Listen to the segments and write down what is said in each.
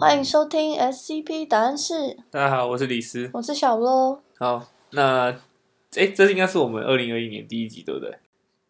欢迎收听 SCP 答案室，大家好，我是李斯。我是小罗。好，那哎，这应该是我们二零二一年第一集，对不对？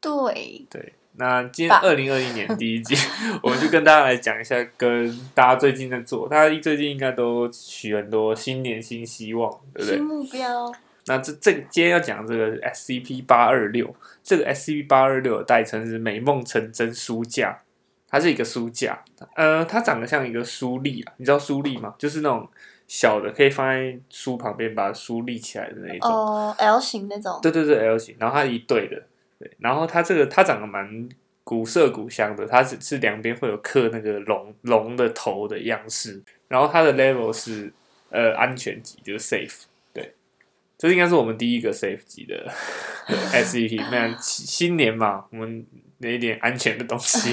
对，对。那今天吧二零二一年第一集，我们就跟大家来讲一下，跟大家最近在做，大家最近应该都许很多新年新希望，对不对新？目标。那这这个今天要讲这个 SCP 八二六，这个 SCP 八二六的代称是美梦成真书架，它是一个书架，呃，它长得像一个书立啊，你知道书立吗？就是那种小的，可以放在书旁边把书立起来的那一种。哦，L 型那种。对对对，L 型，然后它一对的，对，然后它这个它长得蛮古色古香的，它只是两边会有刻那个龙龙的头的样式，然后它的 level 是呃安全级，就是 safe，对，这应该是我们第一个 safe 级的 SCP，那新年嘛，我们有一点安全的东西。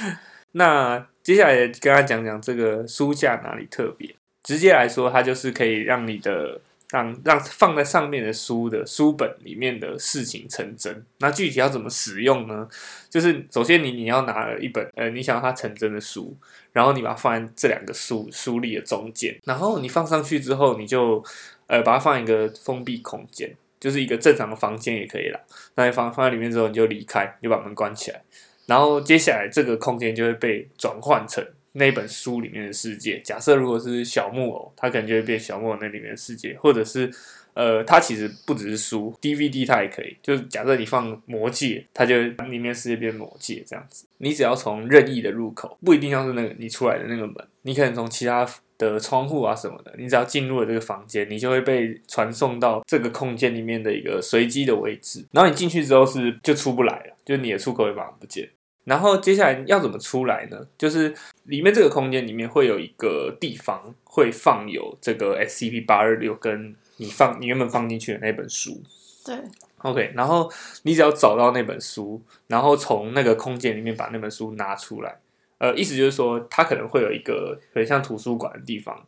那接下来跟他讲讲这个书架哪里特别。直接来说，它就是可以让你的让让放在上面的书的书本里面的事情成真。那具体要怎么使用呢？就是首先你你要拿了一本呃你想要它成真的书，然后你把它放在这两个书书立的中间，然后你放上去之后，你就呃把它放一个封闭空间，就是一个正常的房间也可以啦。那你放放在里面之后，你就离开，你就把门关起来。然后接下来这个空间就会被转换成那本书里面的世界。假设如果是小木偶，它可能就会变小木偶那里面的世界，或者是呃，它其实不只是书，DVD 它也可以。就是假设你放魔戒，它就里面世界变魔戒这样子。你只要从任意的入口，不一定要是那个你出来的那个门，你可能从其他的窗户啊什么的，你只要进入了这个房间，你就会被传送到这个空间里面的一个随机的位置。然后你进去之后是就出不来了，就你的出口也马上不见。然后接下来要怎么出来呢？就是里面这个空间里面会有一个地方会放有这个 SCP 八二六跟你放你原本放进去的那本书。对，OK，然后你只要找到那本书，然后从那个空间里面把那本书拿出来。呃，意思就是说，它可能会有一个很像图书馆的地方，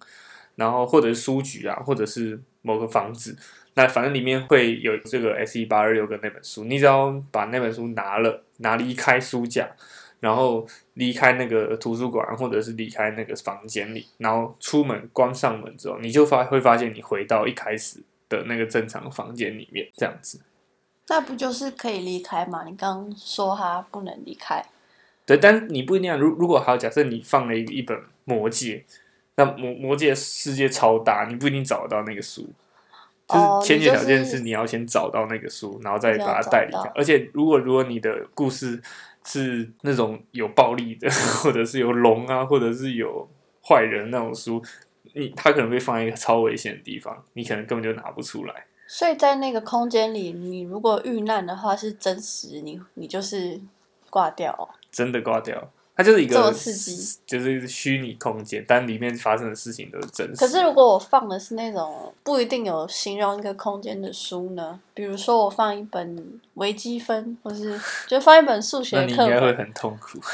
然后或者是书局啊，或者是某个房子，那反正里面会有这个 S 一八二六跟那本书。你只要把那本书拿了，拿离开书架，然后离开那个图书馆，或者是离开那个房间里，然后出门关上门之后，你就发会发现你回到一开始的那个正常房间里面，这样子。那不就是可以离开吗？你刚刚说他不能离开。对，但你不一定啊。如如果好，假设你放了一一本《魔戒》，那魔魔戒世界超大，你不一定找得到那个书。就哦是前提条件是是你要先找到那个书，然后再把它带离开。而且如果如果你的故事是那种有暴力的，或者是有龙啊，或者是有坏人那种书，你它可能被放在一个超危险的地方，你可能根本就拿不出来。所以在那个空间里，你如果遇难的话是真实，你你就是挂掉哦、真的挂掉。它就是一这么个刺激，就是虚拟空间，但里面发生的事情都是真实。可是如果我放的是那种不一定有形容一个空间的书呢？比如说我放一本微积分，或是就放一本数学那你应该会很痛苦。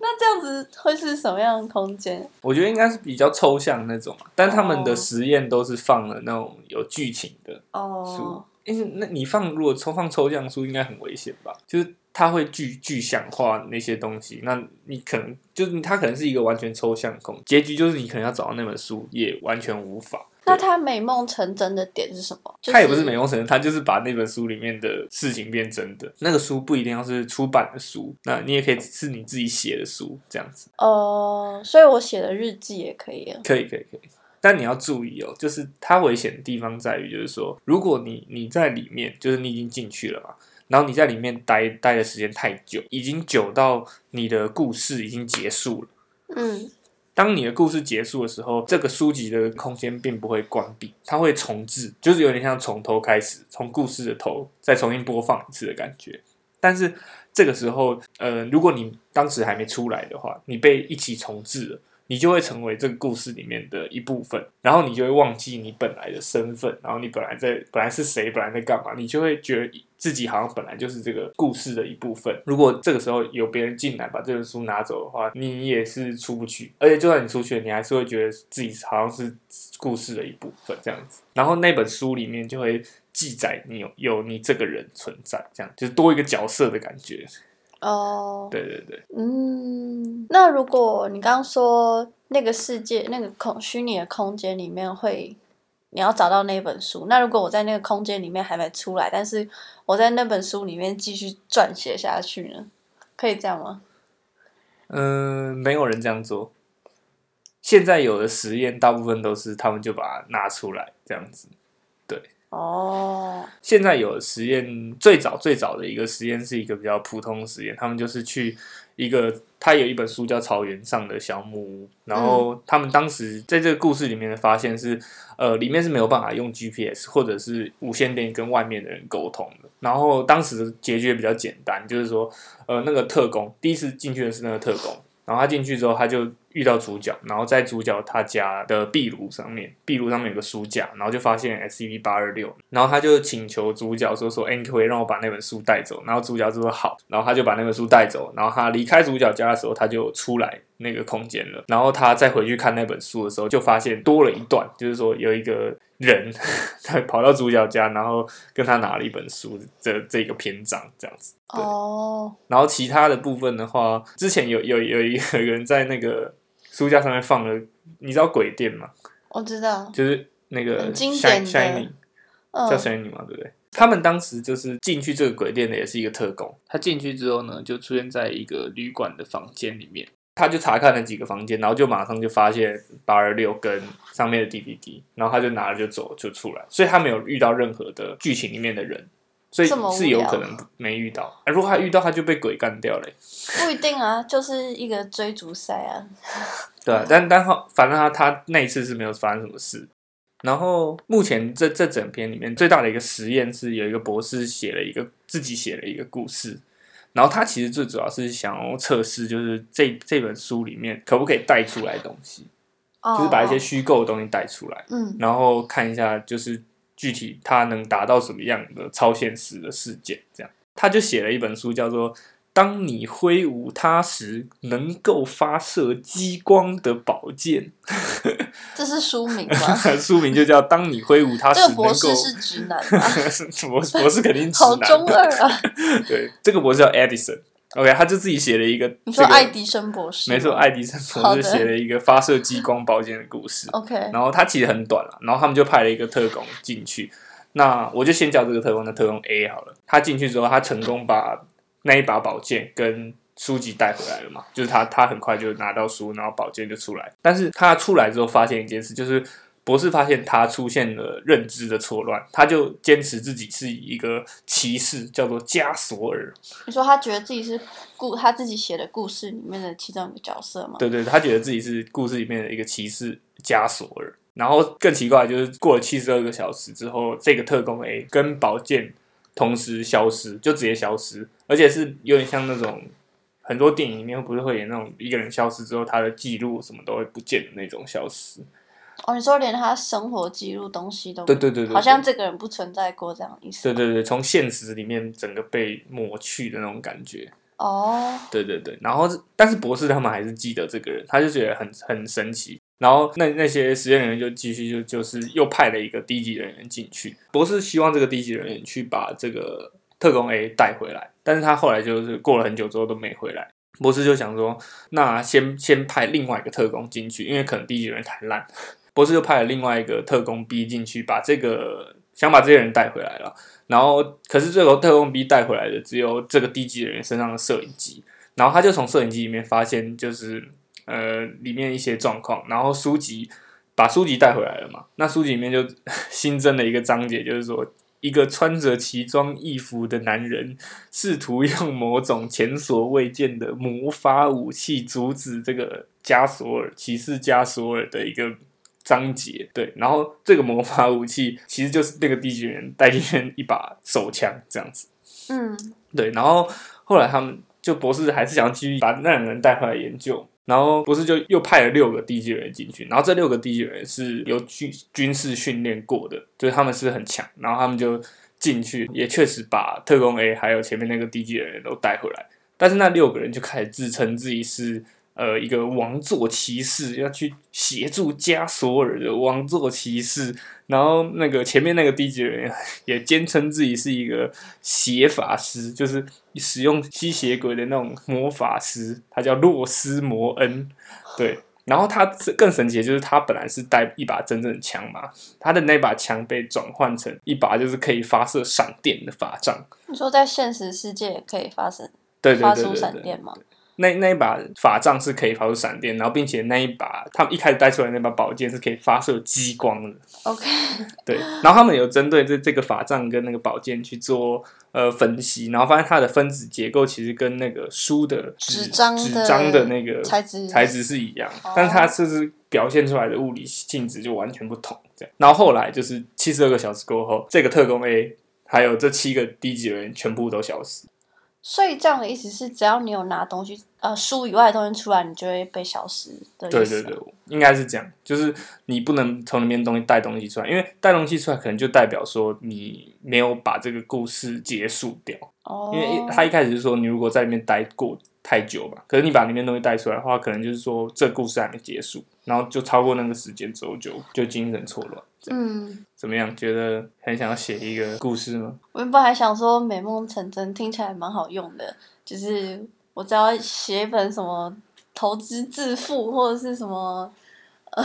那这样子会是什么样的空间？我觉得应该是比较抽象那种啊，但他们的哦实验都是放了那种有剧情的书哦，。因为那你放如果抽放抽象书，应该很危险吧？就是它会具具象化那些东西，那你可能就是它可能是一个完全抽象的空，结局就是你可能要找到那本书也完全无法。那对他美梦成真的点是什么？就它也不是美梦成真，它就是把那本书里面的事情变真的。那个书不一定要是出版的书，那你也可以是你自己写的书，这样子。哦，所以我写的日记也可以啊。可以，可以，可以。但你要注意哦，就是它危险的地方在于，就是说，如果你你在里面，就是你已经进去了嘛，然后你在里面待待的时间太久，已经久到你的故事已经结束了。嗯，当你的故事结束的时候，这个书籍的空间并不会关闭，它会重置，就是有点像从头开始，从故事的头再重新播放一次的感觉。但是这个时候，呃，如果你当时还没出来的话，你被一起重置了。你就会成为这个故事里面的一部分，然后你就会忘记你本来的身份，然后你本来在本来是谁，本来在干嘛，你就会觉得自己好像本来就是这个故事的一部分。如果这个时候有别人进来把这本书拿走的话，你也是出不去，而且就算你出去了，你还是会觉得自己好像是故事的一部分这样子。然后那本书里面就会记载你有有你这个人存在，这样就是多一个角色的感觉。哦，对对对，嗯，那如果你刚刚说那个世界那个空虚拟的空间里面会，你要找到那本书，那如果我在那个空间里面还没出来，但是我在那本书里面继续撰写下去呢，可以这样吗？嗯、没有人这样做。现在有的实验，大部分都是他们就把它拿出来这样子。哦，现在有实验，最早最早的一个实验是一个比较普通的实验，他们就是去一个，他有一本书叫《草原上的小木屋》，然后他们当时在这个故事里面的发现是，呃，里面是没有办法用 GPS 或者是无线电跟外面的人沟通的。然后当时的结局比较简单，就是说，呃，那个特工第一次进去的是那个特工，然后他进去之后，他就遇到主角，然后在主角他家的壁炉上面，壁炉上面有个书架，然后就发现 S C V 八二六，然后他就请求主角说说，哎、你可以让我把那本书带走？然后主角就说好，然后他就把那本书带走，然后他离开主角家的时候，他就出来那个空间了，然后他再回去看那本书的时候，就发现多了一段，就是说有一个人他跑到主角家，然后跟他拿了一本书，这这个篇章这样子。对哦，然后其他的部分的话，之前有有有一个人在那个书架上面放了，你知道鬼店吗？我知道，就是那个很经 Shine- 典的 Shining 嗯叫 Shining 嘛，对不对？他们当时就是进去这个鬼店的也是一个特工，他进去之后呢，就出现在一个旅馆的房间里面，他就查看了几个房间，然后就马上就发现八二六跟上面的 DVD，然后他就拿了就走就出来，所以他没有遇到任何的剧情里面的人。所以是有可能没遇到，啊如果他遇到，他就被鬼干掉了。不一定啊，就是一个追逐赛啊。对啊，但但他反正他他那一次是没有发生什么事。然后目前这这整篇里面最大的一个实验是有一个博士写了一个自己写了一个故事，然后他其实最主要是想要测试，就是这这本书里面可不可以带出来东西，哦，就是把一些虚构的东西带出来，嗯。然后看一下就是具体它能达到什么样的超现实的事件。这样，他就写了一本书叫做。当你挥舞它时，能够发射激光的宝剑。这是书名吗？书名就叫《当你挥舞它时这个能够博士是直男吧？博 士博士肯定直男好中男。二啊！对，这个博士叫 Edison。OK，他就自己写了一个，你说爱迪生博士？没错，爱迪生博士写了一个发射激光宝剑的故事。OK，然后他其实很短了，然后他们就派了一个特工进去。那我就先叫这个特工的特工 A 好了。他进去之后，他成功把那一把宝剑跟书籍带回来了嘛，就是他他很快就拿到书，然后宝剑就出来。但是他出来之后发现一件事，就是博士发现他出现了认知的错乱，他就坚持自己是一个骑士，叫做加索尔。你说他觉得自己是故他自己写的故事里面的其中一个角色吗？对对，他觉得自己是故事里面的一个骑士加索尔。然后更奇怪的就是过了七十二个小时之后，这个特工 A 跟宝剑同时消失，就直接消失，而且是有点像那种很多电影里面不是会演那种一个人消失之后，他的记录什么都会不见的那种消失。哦，你说连他生活记录东西都对对对对，好像这个人不存在过这样的意思。对对对，从现实里面整个被抹去的那种感觉。哦，对对对，然后但是博士他们还是记得这个人，他就觉得很很神奇。然后那那些实验人员就继续就就是又派了一个低级人员进去，博士希望这个低级人员去把这个特工 A 带回来，但是他后来就是过了很久之后都没回来。博士就想说，那先先派另外一个特工进去，因为可能低级人员太烂，博士就派了另外一个特工 B 进去，把这个想把这些人带回来了。然后，可是最后特工 B 带回来的只有这个低级人员身上的摄影机，然后他就从摄影机里面发现，就是呃里面一些状况，然后书籍把书籍带回来了嘛，那书籍里面就新增了一个章节，就是说一个穿着奇装异服的男人试图用某种前所未见的魔法武器阻止这个加索尔骑士加索尔的一个章节，对，然后这个魔法武器其实就是那个地级人带进去一把手枪这样子，嗯，对，然后后来他们就博士还是想继续把那两个人带回来研究，然后博士就又派了六个地级人进去，然后这六个地级人是有军军事训练过的，就是他们是很强，然后他们就进去，也确实把特工 A 还有前面那个地级人都带回来，但是那六个人就开始自称自己是呃一个王座骑士要去协助加索尔的王座骑士，然后那个前面那个低级人也坚称自己是一个邪法师，就是使用吸血鬼的那种魔法师，他叫洛斯摩恩，对。然后他更神奇的就是，他本来是带一把真正的枪嘛，他的那把枪被转换成一把就是可以发射闪电的法杖。你说在现实世界也可以发生对对发出对对对闪电吗？那那一把法杖是可以发出闪电，然后并且那一把他们一开始带出来的那把宝剑是可以发射激光的。OK，对，然后他们有针对这这个法杖跟那个宝剑去做呃分析，然后发现它的分子结构其实跟那个书的纸纸张纸张的那个材质材质是一样哦，但是它就是表现出来的物理性质就完全不同。这样，然后后来就是七十二个小时过后，这个特工 A 还有这七个低级人全部都消失。所以这样的意思是，只要你有拿东西，呃，书以外的东西出来，你就会被消失的意思。对对对，应该是这样，就是你不能从里面东西带东西出来，因为带东西出来可能就代表说你没有把这个故事结束掉。哦，因为他一开始是说你如果在里面待过太久嘛，可是你把里面东西带出来的话，可能就是说这故事还没结束，然后就超过那个时间之后就就精神错乱。嗯，怎么样？觉得很想要写一个故事吗？我原本还想说美梦成真听起来蛮好用的，就是我只要写一本什么投资致富或者是什么，呃，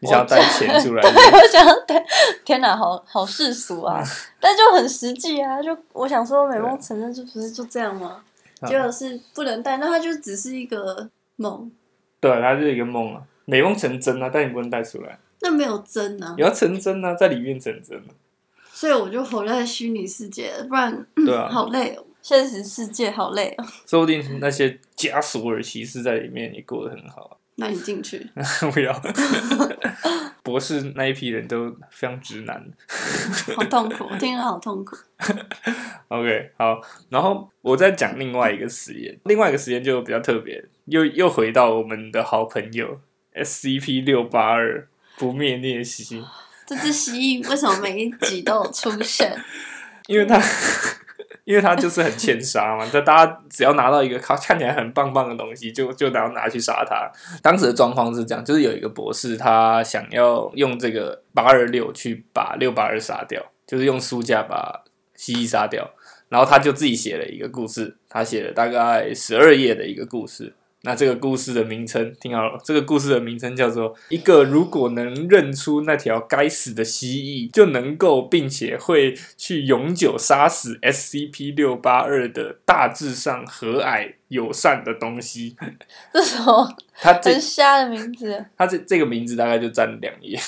你想要带钱出来？我想要带，天哪，好好世俗啊，但就很实际啊。就我想说，美梦成真就不是就这样吗？啊结果是不能带，那它就只是一个梦，对，它是一个梦啊，美梦成真啊，但你不能带出来，那没有真啊你，要成真啊，在里面成真啊。所以我就活在虚拟世界，不然、对啊 好累哦。现实世界好累哦，说不定那些加索尔骑士在里面也过得很好。那你进去，不要，博士那一批人都非常直男。好痛苦，我听了好痛苦。OK，好，然后我再讲另外一个实验，另外一个实验就比较特别，又又回到我们的好朋友 SCP 六八二 不灭颞蜥，这只蜥蜴为什么每一集都有出现？因为它。因为它就是很欠杀嘛，就大家只要拿到一个看看起来很棒棒的东西，就就拿拿去杀它。当时的状况是这样，就是有一个博士他想要用这个八二六去把六八二杀掉，就是用书架把蜥蜴杀掉，然后他就自己写了一个故事，他写了大概十二页的一个故事。那这个故事的名称听好了，这个故事的名称叫做“一个如果能认出那条该死的蜥蜴，就能够并且会去永久杀死 SCP 六八二的大致上和蔼友善的东西”。这什么他这很瞎的名字？他这这个名字大概就占两页。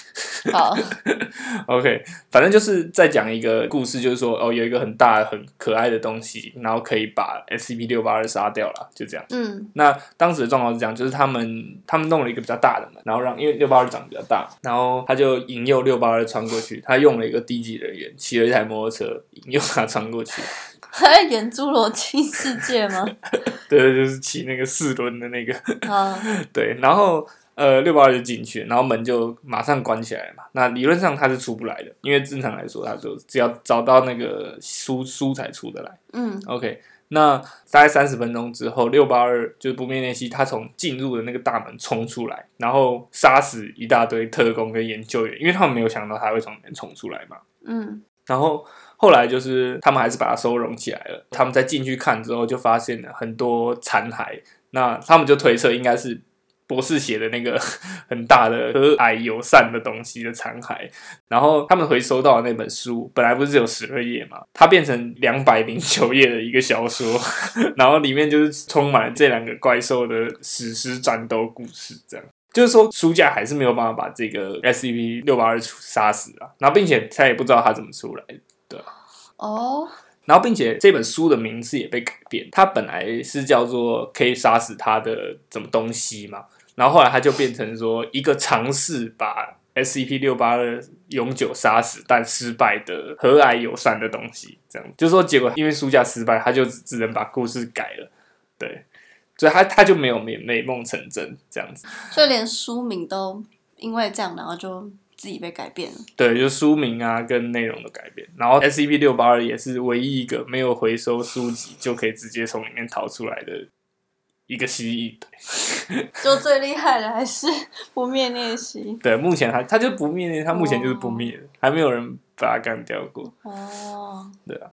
好，OK，反正就是在讲一个故事，就是说哦，有一个很大很可爱的东西，然后可以把 SCP 六八二杀掉了，就这样。嗯那当时的状况是这样，就是他们他们弄了一个比较大的门，然后让因为六八二长得比较大，然后他就引诱六八二穿过去，他用了一个低级人员骑了一台摩托车引诱他穿过去，他在演《侏罗纪世界》吗？对 对，就是骑那个四轮的那个，啊，对，然后呃六八二就进去，然后门就马上关起来嘛。那理论上他是出不来的，因为正常来说，他就只要找到那个书书才出得来。嗯 OK，那大概三十分钟之后，六八二就是不灭练习，他从进入的那个大门冲出来，然后杀死一大堆特工跟研究员，因为他们没有想到他会从里面冲出来嘛。嗯然后后来就是他们还是把它收容起来了。他们再进去看之后，就发现了很多残骸。那他们就推测应该是博士写的那个 很大的和蔼友善的东西的残骸。然后他们回收到的那本书，本来不是只有十二页嘛，它变成两百零九页的一个小说，然后里面就是充满了这两个怪兽的史诗战斗故事，这样。就是说，书架还是没有办法把这个 SCP 六八二杀死啊，然后并且他也不知道他怎么出来的，哦，然后并且这本书的名字也被改变，它本来是叫做可以杀死他的什么东西嘛，然后后来它就变成说一个尝试把 SCP 六八二永久杀死但失败的和蔼友善的东西，这样就是说结果因为书架失败，他就只只能把故事改了，对，所以他他就没有美美梦成真这样子。所以连书名都因为这样，然后就自己被改变了。对，就书名啊跟内容的改变，然后 SCP 六八二也是唯一一个没有回收书籍就可以直接从里面逃出来的一个蜥蜴。就最厉害的还是不灭练习。对，目前它它就不灭，它目前就是不灭的，还没有人把它干掉过。哦，对啊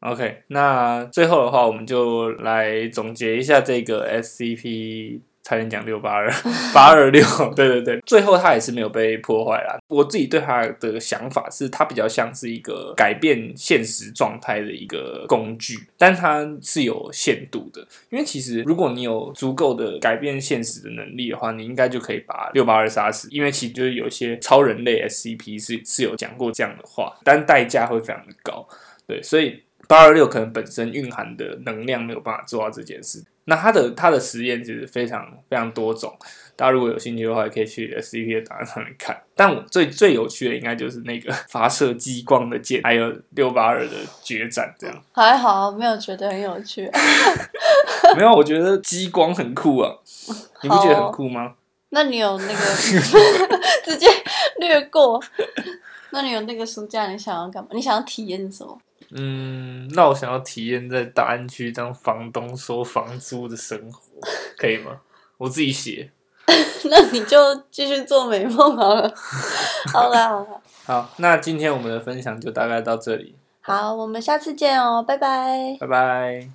OK，那最后的话，我们就来总结一下这个 SCP，差点讲六八二八二六，对对对，最后他也是没有被破坏啦。我自己对他的想法是，他比较像是一个改变现实状态的一个工具，但它是有限度的。因为其实如果你有足够的改变现实的能力的话，你应该就可以把六八二杀死。因为其实就是有一些超人类 SCP 是是有讲过这样的话，但代价会非常的高。对，所以八二六可能本身蕴含的能量没有办法做到这件事。那它的它的实验其实非常非常多种，大家如果有兴趣的话，也可以去 SCP 的档案上面看。但我最最有趣的应该就是那个发射激光的剑，还有六八二的决战这样。还好没有觉得很有趣。没有，我觉得激光很酷啊，你不觉得很酷吗？那你有那个直接略过？那你有那个暑假你想要干嘛？你想要体验什么？嗯，那我想要体验在大安区当房东收房租的生活，可以吗？我自己写。那你就继续做美梦好了。好啦好啦，好，那今天我们的分享就大概到这里，好，我们下次见哦，拜拜。拜拜。